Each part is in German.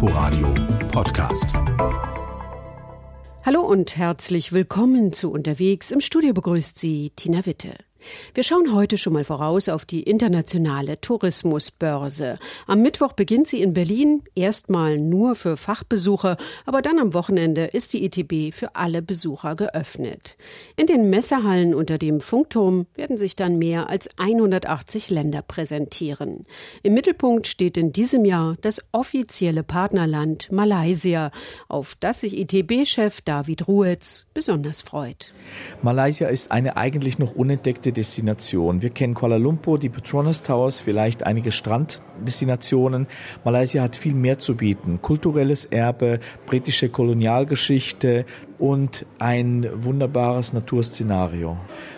Inforadio Podcast. Hallo und herzlich willkommen zu Unterwegs. Im Studio begrüßt Sie Tina Witte. Wir schauen heute schon mal voraus auf die internationale Tourismusbörse. Am Mittwoch beginnt sie in Berlin, erstmal nur für Fachbesucher, aber dann am Wochenende ist die ITB für alle Besucher geöffnet. In den Messehallen unter dem Funkturm werden sich dann mehr als 180 Länder präsentieren. Im Mittelpunkt steht in diesem Jahr das offizielle Partnerland Malaysia, auf das sich ITB-Chef David Ruetz besonders freut. Malaysia ist eine eigentlich noch unentdeckte Destination. Wir kennen Kuala Lumpur, die Petronas Towers, vielleicht einige Stranddestinationen. Malaysia hat viel mehr zu bieten. Kulturelles Erbe, britische Kolonialgeschichte und ein wunderbares Naturszenario.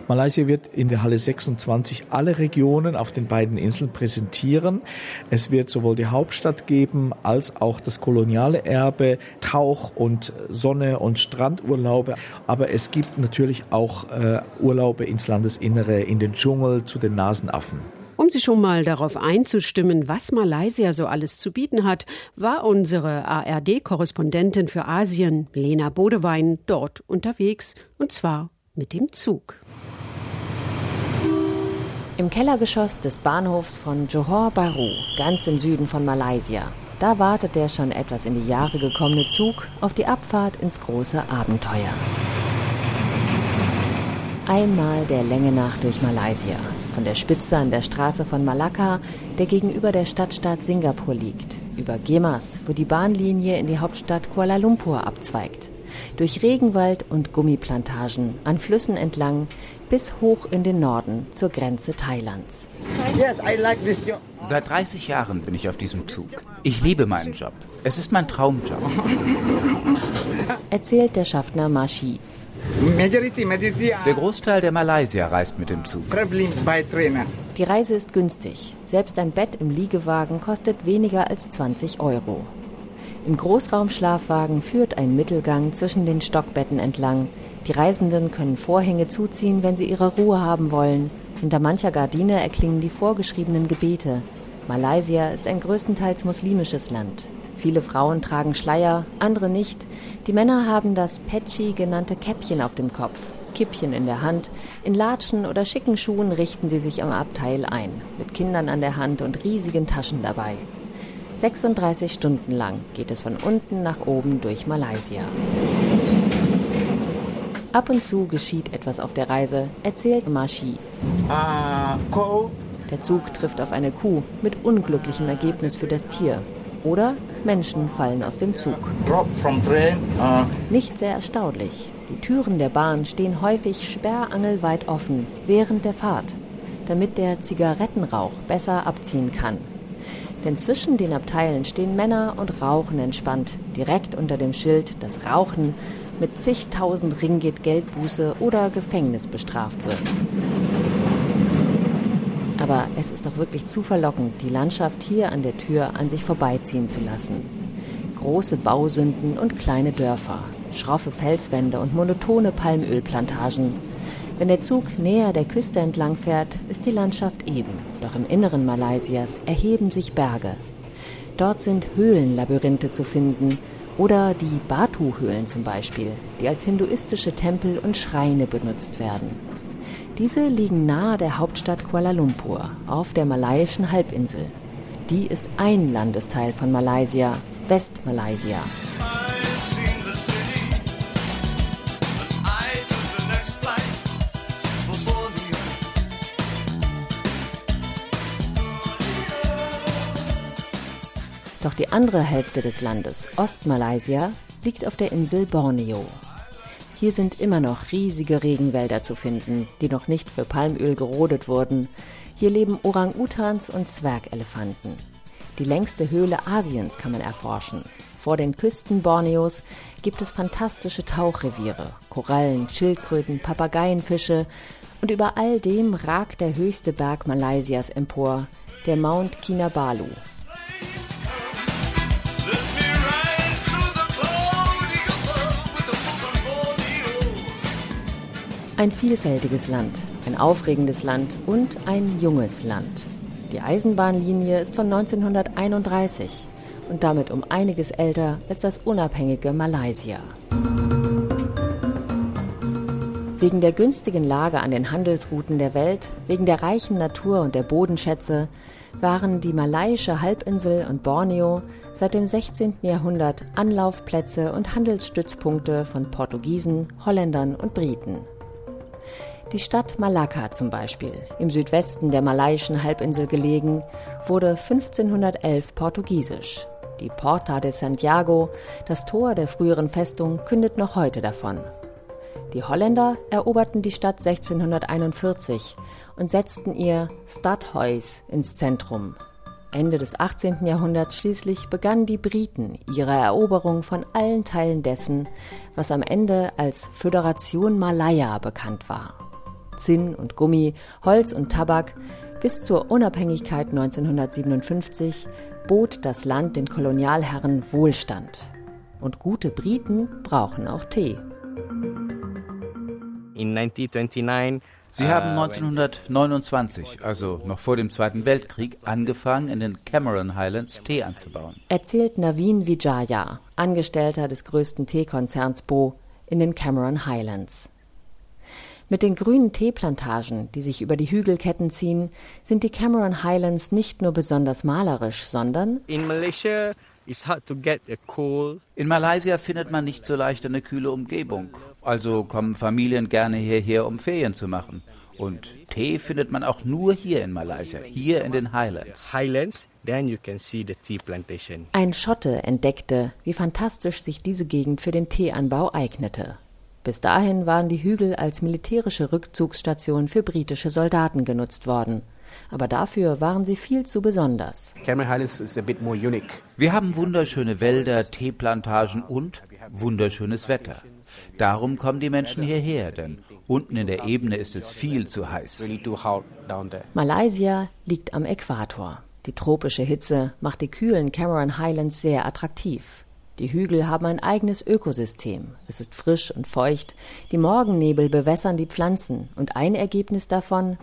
Malaysia wird in der Halle 26 alle Regionen auf den beiden Inseln präsentieren. Es wird sowohl die Hauptstadt geben als auch das koloniale Erbe, Tauch- und Sonne- und Strandurlaube. Aber es gibt natürlich auch äh, Urlaube ins Landesinnere, in den Dschungel zu den Nasenaffen. Sie schon mal darauf einzustimmen, was Malaysia so alles zu bieten hat, war unsere ARD-Korrespondentin für Asien, Lena Bodewein, dort unterwegs, und zwar mit dem Zug. Im Kellergeschoss des Bahnhofs von Johor Bahru, ganz im Süden von Malaysia, da wartet der schon etwas in die Jahre gekommene Zug auf die Abfahrt ins große Abenteuer. Einmal der Länge nach durch Malaysia, von der Spitze an der Straße von Malakka, der gegenüber der Stadtstaat Singapur liegt, über Gemas, wo die Bahnlinie in die Hauptstadt Kuala Lumpur abzweigt, durch Regenwald und Gummiplantagen, an Flüssen entlang, bis hoch in den Norden zur Grenze Thailands. Seit 30 Jahren bin ich auf diesem Zug. Ich liebe meinen Job. Es ist mein Traumjob. Erzählt der Schaffner Mashif. Der Großteil der Malaysier reist mit dem Zug. Die Reise ist günstig. Selbst ein Bett im Liegewagen kostet weniger als 20 Euro. Im Großraumschlafwagen führt ein Mittelgang zwischen den Stockbetten entlang. Die Reisenden können Vorhänge zuziehen, wenn sie ihre Ruhe haben wollen. Hinter mancher Gardine erklingen die vorgeschriebenen Gebete. Malaysia ist ein größtenteils muslimisches Land. Viele Frauen tragen Schleier, andere nicht. Die Männer haben das Petschi genannte Käppchen auf dem Kopf, Kippchen in der Hand. In Latschen oder schicken Schuhen richten sie sich am Abteil ein, mit Kindern an der Hand und riesigen Taschen dabei. 36 Stunden lang geht es von unten nach oben durch Malaysia. Ab und zu geschieht etwas auf der Reise, erzählt Mashif. Der Zug trifft auf eine Kuh mit unglücklichem Ergebnis für das Tier. Oder Menschen fallen aus dem Zug. Nicht sehr erstaunlich. Die Türen der Bahn stehen häufig sperrangelweit offen während der Fahrt, damit der Zigarettenrauch besser abziehen kann. Denn zwischen den Abteilen stehen Männer und rauchen entspannt, direkt unter dem Schild, dass Rauchen mit zigtausend Ringgit Geldbuße oder Gefängnis bestraft wird. Aber es ist doch wirklich zu verlockend, die Landschaft hier an der Tür an sich vorbeiziehen zu lassen. Große Bausünden und kleine Dörfer, schroffe Felswände und monotone Palmölplantagen. Wenn der Zug näher der Küste entlang fährt, ist die Landschaft eben. Doch im Inneren Malaysias erheben sich Berge. Dort sind Höhlenlabyrinthe zu finden oder die Batu-Höhlen zum Beispiel, die als hinduistische Tempel und Schreine benutzt werden. Diese liegen nahe der Hauptstadt Kuala Lumpur auf der malaiischen Halbinsel. Die ist ein Landesteil von Malaysia, Westmalaysia. Doch die andere Hälfte des Landes, Ostmalaysia, liegt auf der Insel Borneo. Hier sind immer noch riesige Regenwälder zu finden, die noch nicht für Palmöl gerodet wurden. Hier leben Orang-Utans und Zwergelefanten. Die längste Höhle Asiens kann man erforschen. Vor den Küsten Borneos gibt es fantastische Tauchreviere, Korallen, Schildkröten, Papageienfische und über all dem ragt der höchste Berg Malaysias empor, der Mount Kinabalu, Ein vielfältiges Land, ein aufregendes Land und ein junges Land. Die Eisenbahnlinie ist von 1931 und damit um einiges älter als das unabhängige Malaysia. Wegen der günstigen Lage an den Handelsrouten der Welt, wegen der reichen Natur und der Bodenschätze waren die malaiische Halbinsel und Borneo seit dem 16. Jahrhundert Anlaufplätze und Handelsstützpunkte von Portugiesen, Holländern und Briten. Die Stadt Malakka zum Beispiel, im Südwesten der malaiischen Halbinsel gelegen, wurde 1511 portugiesisch. Die Porta de Santiago, das Tor der früheren Festung, kündet noch heute davon. Die Holländer eroberten die Stadt 1641 und setzten ihr Stadhuis ins Zentrum. Ende des 18. Jahrhunderts schließlich begannen die Briten ihre Eroberung von allen Teilen dessen, was am Ende als Föderation Malaya bekannt war. Zinn und Gummi, Holz und Tabak, bis zur Unabhängigkeit 1957 bot das Land den Kolonialherren Wohlstand. Und gute Briten brauchen auch Tee. In 1929 Sie haben 1929, äh, also noch vor dem Zweiten Weltkrieg, angefangen, in den Cameron Highlands Tee anzubauen. Erzählt Navin Vijaya, Angestellter des größten Teekonzerns Bo in den Cameron Highlands. Mit den grünen Teeplantagen, die sich über die Hügelketten ziehen, sind die Cameron Highlands nicht nur besonders malerisch, sondern in Malaysia in Malaysia findet man nicht so leicht eine kühle Umgebung. Also kommen Familien gerne hierher, um Ferien zu machen. Und Tee findet man auch nur hier in Malaysia, hier in den Highlands. Highlands, then you can see the tea plantation. Ein Schotte entdeckte, wie fantastisch sich diese Gegend für den Teeanbau eignete. Bis dahin waren die Hügel als militärische Rückzugsstation für britische Soldaten genutzt worden. Aber dafür waren sie viel zu besonders. Wir haben wunderschöne Wälder, Teeplantagen und wunderschönes Wetter. Darum kommen die Menschen hierher, denn unten in der Ebene ist es viel zu heiß. Malaysia liegt am Äquator. Die tropische Hitze macht die kühlen Cameron Highlands sehr attraktiv. Die Hügel haben ein eigenes Ökosystem. Es ist frisch und feucht. Die Morgennebel bewässern die Pflanzen. Und ein Ergebnis davon?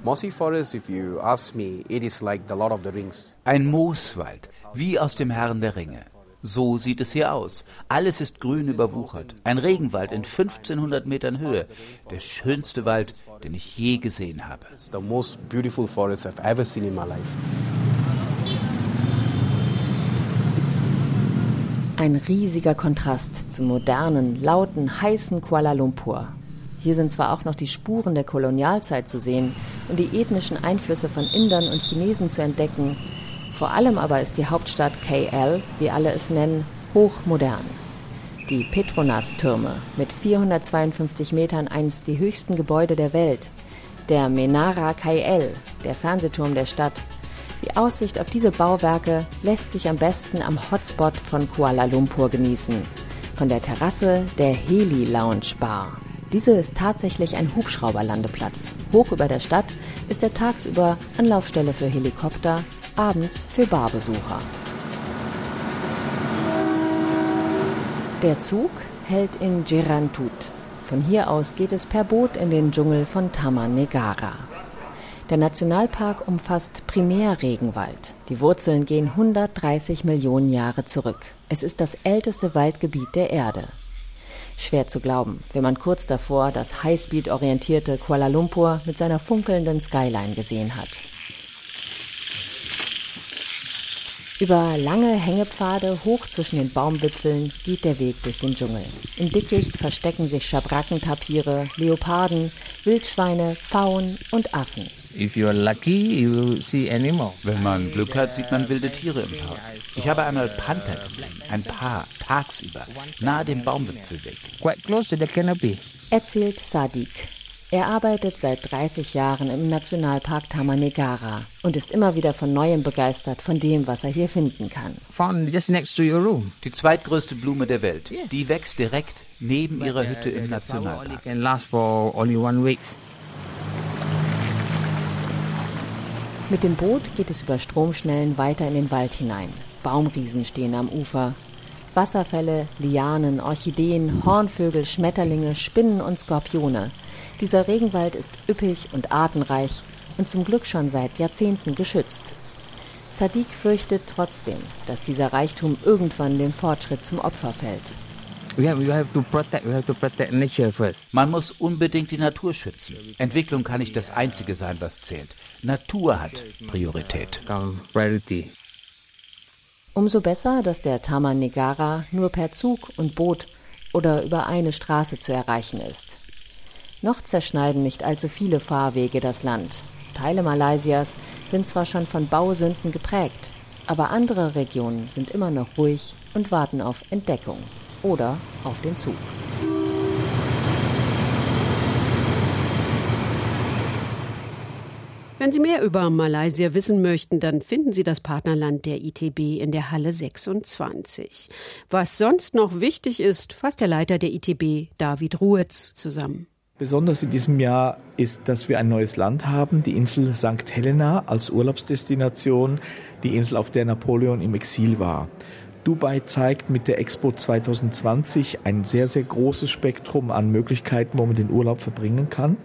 Ein Mooswald, wie aus dem Herrn der Ringe. So sieht es hier aus. Alles ist grün überwuchert. Ein Regenwald in 1500 Metern Höhe. Der schönste Wald, den ich je gesehen habe. Ein riesiger Kontrast zum modernen, lauten, heißen Kuala Lumpur. Hier sind zwar auch noch die Spuren der Kolonialzeit zu sehen und die ethnischen Einflüsse von Indern und Chinesen zu entdecken, vor allem aber ist die Hauptstadt KL, wie alle es nennen, hochmodern. Die Petronas-Türme mit 452 Metern eines die höchsten Gebäude der Welt. Der Menara KL, der Fernsehturm der Stadt. Die Aussicht auf diese Bauwerke lässt sich am besten am Hotspot von Kuala Lumpur genießen. Von der Terrasse der Heli Lounge Bar. Diese ist tatsächlich ein Hubschrauberlandeplatz. Hoch über der Stadt ist er tagsüber Anlaufstelle für Helikopter, abends für Barbesucher. Der Zug hält in Gerantut. Von hier aus geht es per Boot in den Dschungel von Taman Negara. Der Nationalpark umfasst Primärregenwald. Die Wurzeln gehen 130 Millionen Jahre zurück. Es ist das älteste Waldgebiet der Erde. Schwer zu glauben, wenn man kurz davor das Highspeed-orientierte Kuala Lumpur mit seiner funkelnden Skyline gesehen hat. Über lange Hängepfade hoch zwischen den Baumwipfeln geht der Weg durch den Dschungel. Im Dickicht verstecken sich Schabrackentapire, Leoparden, Wildschweine, Pfauen und Affen. Lucky, Wenn man Glück hat, sieht man wilde Tiere im Park. Ich habe einmal Panther gesehen, ein Paar, tagsüber, nahe dem Baumwipfelweg. Quite close to the canopy. Erzählt Sadiq, er arbeitet seit 30 Jahren im Nationalpark Tamanegara und ist immer wieder von neuem begeistert von dem, was er hier finden kann. Die zweitgrößte Blume der Welt. Die wächst direkt neben ihrer uh, Hütte im Nationalpark. Mit dem Boot geht es über Stromschnellen weiter in den Wald hinein. Baumriesen stehen am Ufer. Wasserfälle, Lianen, Orchideen, Hornvögel, Schmetterlinge, Spinnen und Skorpione – dieser Regenwald ist üppig und artenreich und zum Glück schon seit Jahrzehnten geschützt. Sadiq fürchtet trotzdem, dass dieser Reichtum irgendwann dem Fortschritt zum Opfer fällt. Man muss unbedingt die Natur schützen. Entwicklung kann nicht das Einzige sein, was zählt. Natur hat Priorität. Umso besser, dass der Taman Negara nur per Zug und Boot oder über eine Straße zu erreichen ist. Noch zerschneiden nicht allzu viele Fahrwege das Land. Teile Malaysias sind zwar schon von Bausünden geprägt, aber andere Regionen sind immer noch ruhig und warten auf Entdeckung oder auf den Zug. Wenn Sie mehr über Malaysia wissen möchten, dann finden Sie das Partnerland der ITB in der Halle 26. Was sonst noch wichtig ist, fasst der Leiter der ITB, David Ruetz, zusammen. Besonders in diesem Jahr ist, dass wir ein neues Land haben, die Insel St. Helena als Urlaubsdestination, die Insel, auf der Napoleon im Exil war. Dubai zeigt mit der Expo 2020 ein sehr, sehr großes Spektrum an Möglichkeiten, wo man den Urlaub verbringen kann.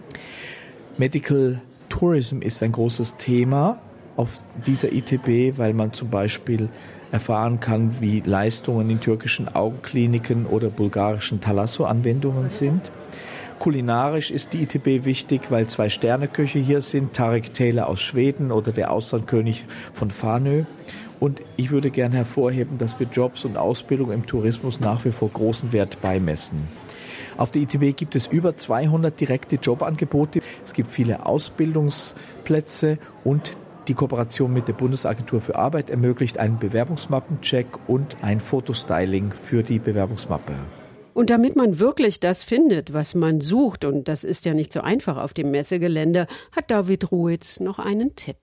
Medical Tourism ist ein großes Thema auf dieser ITB, weil man zum Beispiel erfahren kann, wie Leistungen in türkischen Augenkliniken oder bulgarischen Thalasso-Anwendungen sind. Kulinarisch ist die ITB wichtig, weil zwei Sterneköche hier sind, Tarek Taylor aus Schweden oder der Auslandkönig von Fanö. Und ich würde gerne hervorheben, dass wir Jobs und Ausbildung im Tourismus nach wie vor großen Wert beimessen. Auf der ITB gibt es über 200 direkte Jobangebote. Es gibt viele Ausbildungsplätze und die Kooperation mit der Bundesagentur für Arbeit ermöglicht einen Bewerbungsmappencheck und ein Fotostyling für die Bewerbungsmappe. Und damit man wirklich das findet, was man sucht, und das ist ja nicht so einfach auf dem Messegelände, hat David Ruitz noch einen Tipp.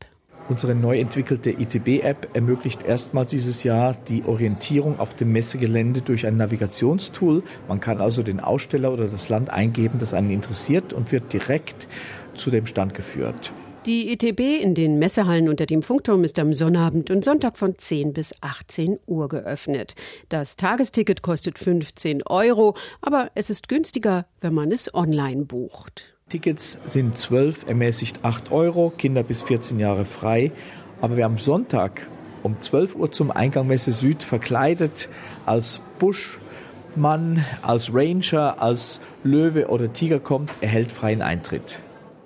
Unsere neu entwickelte ITB-App ermöglicht erstmals dieses Jahr die Orientierung auf dem Messegelände durch ein Navigationstool. Man kann also den Aussteller oder das Land eingeben, das einen interessiert und wird direkt zu dem Stand geführt. Die ITB in den Messehallen unter dem Funkturm ist am Sonnabend und Sonntag von 10 bis 18 Uhr geöffnet. Das Tagesticket kostet 15 Euro, aber es ist günstiger, wenn man es online bucht. Tickets sind 12, ermäßigt 8 Euro, Kinder bis 14 Jahre frei. Aber wer am Sonntag um 12 Uhr zum Eingang Messe Süd verkleidet als Buschmann, als Ranger, als Löwe oder Tiger kommt, erhält freien Eintritt.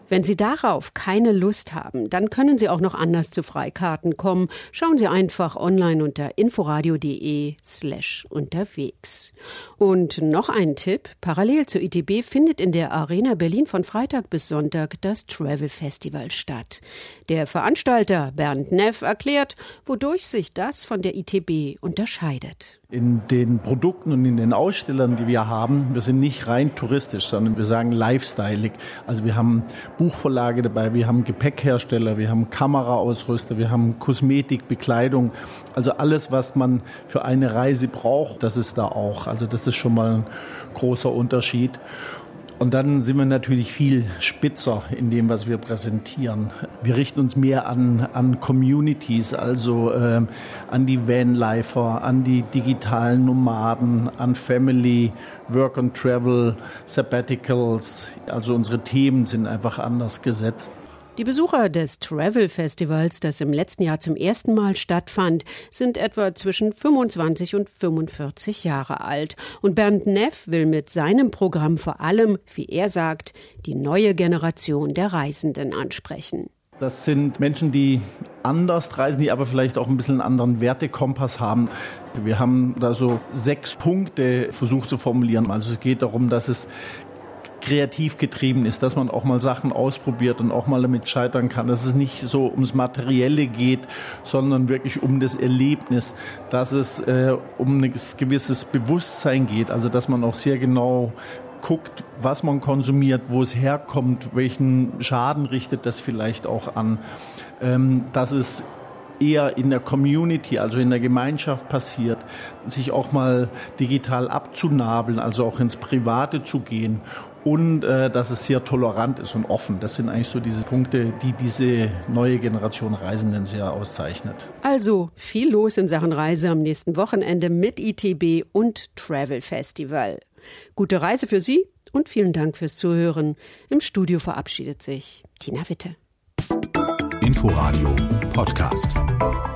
Wenn Sie darauf keine Lust haben, dann können Sie auch noch anders zu Freikarten kommen. Schauen Sie einfach online unter inforadio.de slash unterwegs. Und noch ein Tipp. Parallel zur ITB findet in der Arena Berlin von Freitag bis Sonntag das Travel Festival statt. Der Veranstalter Bernd Neff erklärt, wodurch sich das von der ITB unterscheidet in den Produkten und in den Ausstellern, die wir haben, wir sind nicht rein touristisch, sondern wir sagen lifestyleig. Also wir haben Buchverlage dabei, wir haben Gepäckhersteller, wir haben Kameraausrüster, wir haben Kosmetik, Bekleidung. Also alles, was man für eine Reise braucht, das ist da auch. Also das ist schon mal ein großer Unterschied. Und dann sind wir natürlich viel spitzer in dem, was wir präsentieren. Wir richten uns mehr an, an Communities, also äh, an die Vanlifer, an die digitalen Nomaden, an Family, Work and Travel, Sabbaticals. Also unsere Themen sind einfach anders gesetzt. Die Besucher des Travel Festivals, das im letzten Jahr zum ersten Mal stattfand, sind etwa zwischen 25 und 45 Jahre alt. Und Bernd Neff will mit seinem Programm vor allem, wie er sagt, die neue Generation der Reisenden ansprechen. Das sind Menschen, die anders reisen, die aber vielleicht auch ein bisschen einen anderen Wertekompass haben. Wir haben da so sechs Punkte versucht zu formulieren. Also es geht darum, dass es kreativ getrieben ist, dass man auch mal Sachen ausprobiert und auch mal damit scheitern kann, dass es nicht so ums Materielle geht, sondern wirklich um das Erlebnis, dass es äh, um ein gewisses Bewusstsein geht, also dass man auch sehr genau guckt, was man konsumiert, wo es herkommt, welchen Schaden richtet das vielleicht auch an, ähm, dass es eher in der Community, also in der Gemeinschaft passiert, sich auch mal digital abzunabeln, also auch ins Private zu gehen und äh, dass es sehr tolerant ist und offen. Das sind eigentlich so diese Punkte, die diese neue Generation Reisenden sehr auszeichnet. Also viel los in Sachen Reise am nächsten Wochenende mit ITB und Travel Festival. Gute Reise für Sie und vielen Dank fürs Zuhören. Im Studio verabschiedet sich Tina Witte. Inforadio Podcast.